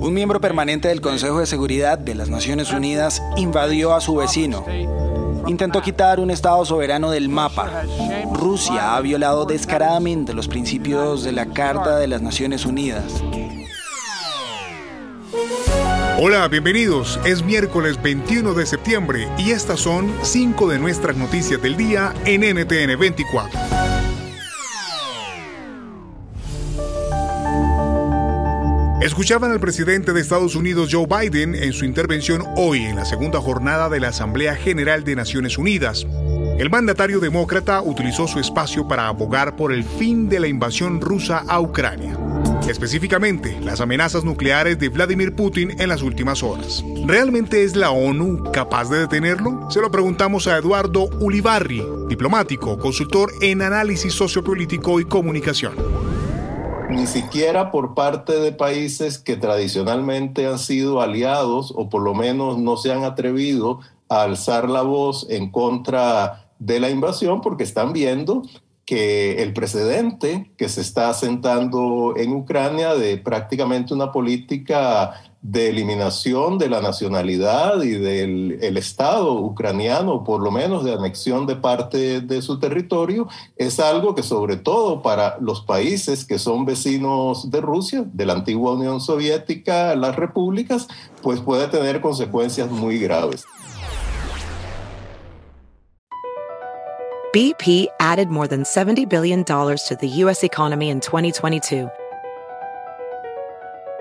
Un miembro permanente del Consejo de Seguridad de las Naciones Unidas invadió a su vecino. Intentó quitar un Estado soberano del mapa. Rusia ha violado descaradamente los principios de la Carta de las Naciones Unidas. Hola, bienvenidos. Es miércoles 21 de septiembre y estas son cinco de nuestras noticias del día en NTN 24. Escuchaban al presidente de Estados Unidos Joe Biden en su intervención hoy en la segunda jornada de la Asamblea General de Naciones Unidas. El mandatario demócrata utilizó su espacio para abogar por el fin de la invasión rusa a Ucrania. Específicamente, las amenazas nucleares de Vladimir Putin en las últimas horas. ¿Realmente es la ONU capaz de detenerlo? Se lo preguntamos a Eduardo Ulibarri, diplomático, consultor en análisis sociopolítico y comunicación ni siquiera por parte de países que tradicionalmente han sido aliados o por lo menos no se han atrevido a alzar la voz en contra de la invasión porque están viendo que el precedente que se está asentando en Ucrania de prácticamente una política de eliminación de la nacionalidad y del el Estado ucraniano, por lo menos de anexión de parte de su territorio, es algo que sobre todo para los países que son vecinos de Rusia, de la antigua Unión Soviética, las repúblicas, pues puede tener consecuencias muy graves. BP added more than $70 billion to the U.S. economy in 2022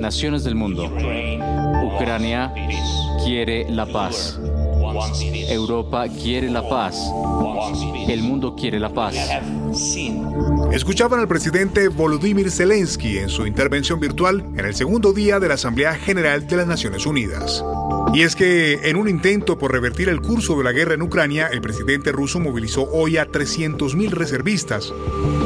Naciones del mundo. Ucrania quiere la paz. Europa quiere la paz. El mundo quiere la paz. Escuchaban al presidente Volodymyr Zelensky en su intervención virtual en el segundo día de la Asamblea General de las Naciones Unidas. Y es que en un intento por revertir el curso de la guerra en Ucrania, el presidente ruso movilizó hoy a 300.000 reservistas.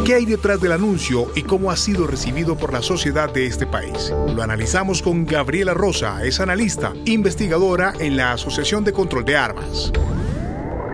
¿Qué hay detrás del anuncio y cómo ha sido recibido por la sociedad de este país? Lo analizamos con Gabriela Rosa, es analista, investigadora en la Asociación de Control de Armas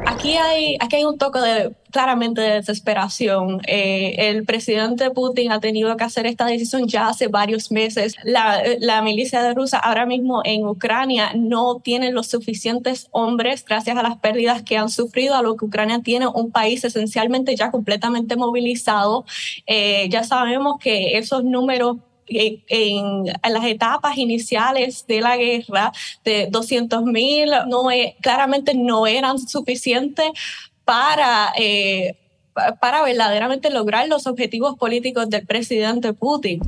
aquí hay, aquí hay un toque de, claramente de desesperación. Eh, el presidente Putin ha tenido que hacer esta decisión ya hace varios meses. La, milicia de Rusia ahora mismo en Ucrania no tiene los suficientes hombres gracias a las pérdidas que han sufrido, a lo que Ucrania tiene un país esencialmente ya completamente movilizado. Eh, ya sabemos que esos números en, las etapas iniciales de la guerra de 200.000 no, e, claramente no eran suficientes para... Eh, para verdaderamente lograr los objetivos políticos del presidente Putin.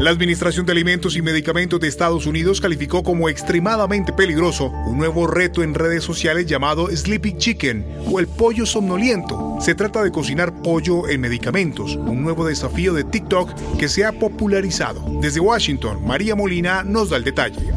La Administración de Alimentos y Medicamentos de Estados Unidos calificó como extremadamente peligroso un nuevo reto en redes sociales llamado Sleepy Chicken o el pollo somnoliento. Se trata de cocinar pollo en medicamentos, un nuevo desafío de TikTok que se ha popularizado. Desde Washington, María Molina nos da el detalle.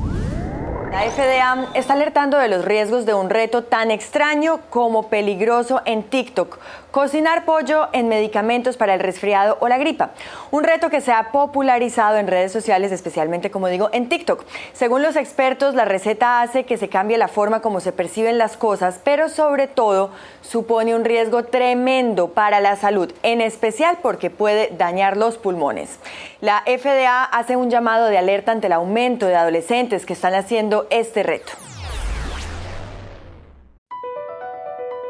La FDA está alertando de los riesgos de un reto tan extraño como peligroso en TikTok, cocinar pollo en medicamentos para el resfriado o la gripa. Un reto que se ha popularizado en redes sociales, especialmente como digo en TikTok. Según los expertos, la receta hace que se cambie la forma como se perciben las cosas, pero sobre todo supone un riesgo tremendo para la salud, en especial porque puede dañar los pulmones. La FDA hace un llamado de alerta ante el aumento de adolescentes que están haciendo este reto.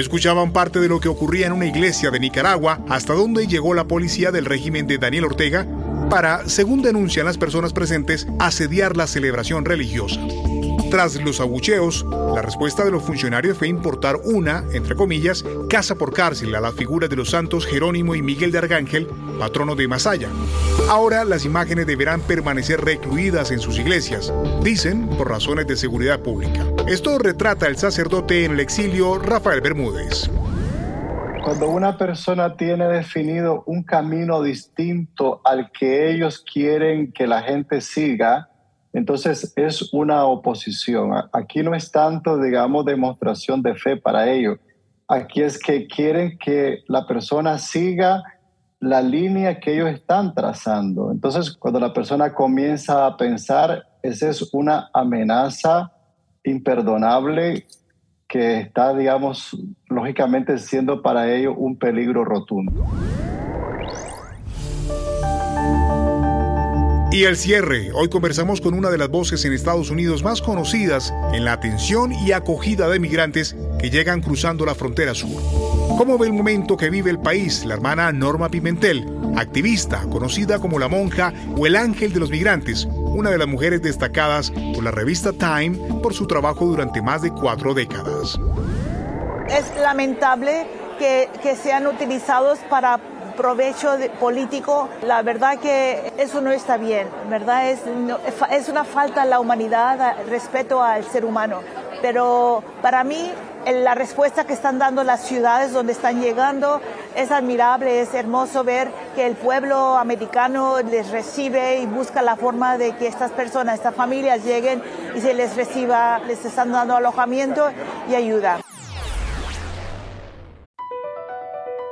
Escuchaban parte de lo que ocurría en una iglesia de Nicaragua, hasta donde llegó la policía del régimen de Daniel Ortega para, según denuncian las personas presentes, asediar la celebración religiosa. Tras los abucheos, la respuesta de los funcionarios fue importar una, entre comillas, casa por cárcel a las figuras de los santos Jerónimo y Miguel de Arcángel, patrono de Masaya. Ahora las imágenes deberán permanecer recluidas en sus iglesias, dicen por razones de seguridad pública. Esto retrata el sacerdote en el exilio Rafael Bermúdez. Cuando una persona tiene definido un camino distinto al que ellos quieren que la gente siga, entonces es una oposición. Aquí no es tanto, digamos, demostración de fe para ellos. Aquí es que quieren que la persona siga la línea que ellos están trazando. Entonces, cuando la persona comienza a pensar, esa es una amenaza imperdonable que está, digamos, lógicamente siendo para ellos un peligro rotundo. Y el cierre. Hoy conversamos con una de las voces en Estados Unidos más conocidas en la atención y acogida de migrantes que llegan cruzando la frontera sur. ¿Cómo ve el momento que vive el país la hermana Norma Pimentel, activista conocida como la monja o el ángel de los migrantes, una de las mujeres destacadas por la revista Time por su trabajo durante más de cuatro décadas? Es lamentable que, que sean utilizados para provecho político, la verdad que eso no está bien, ¿verdad? Es, es una falta a la humanidad, respeto al ser humano. Pero para mí la respuesta que están dando las ciudades donde están llegando es admirable, es hermoso ver que el pueblo americano les recibe y busca la forma de que estas personas, estas familias lleguen y se les reciba, les están dando alojamiento y ayuda.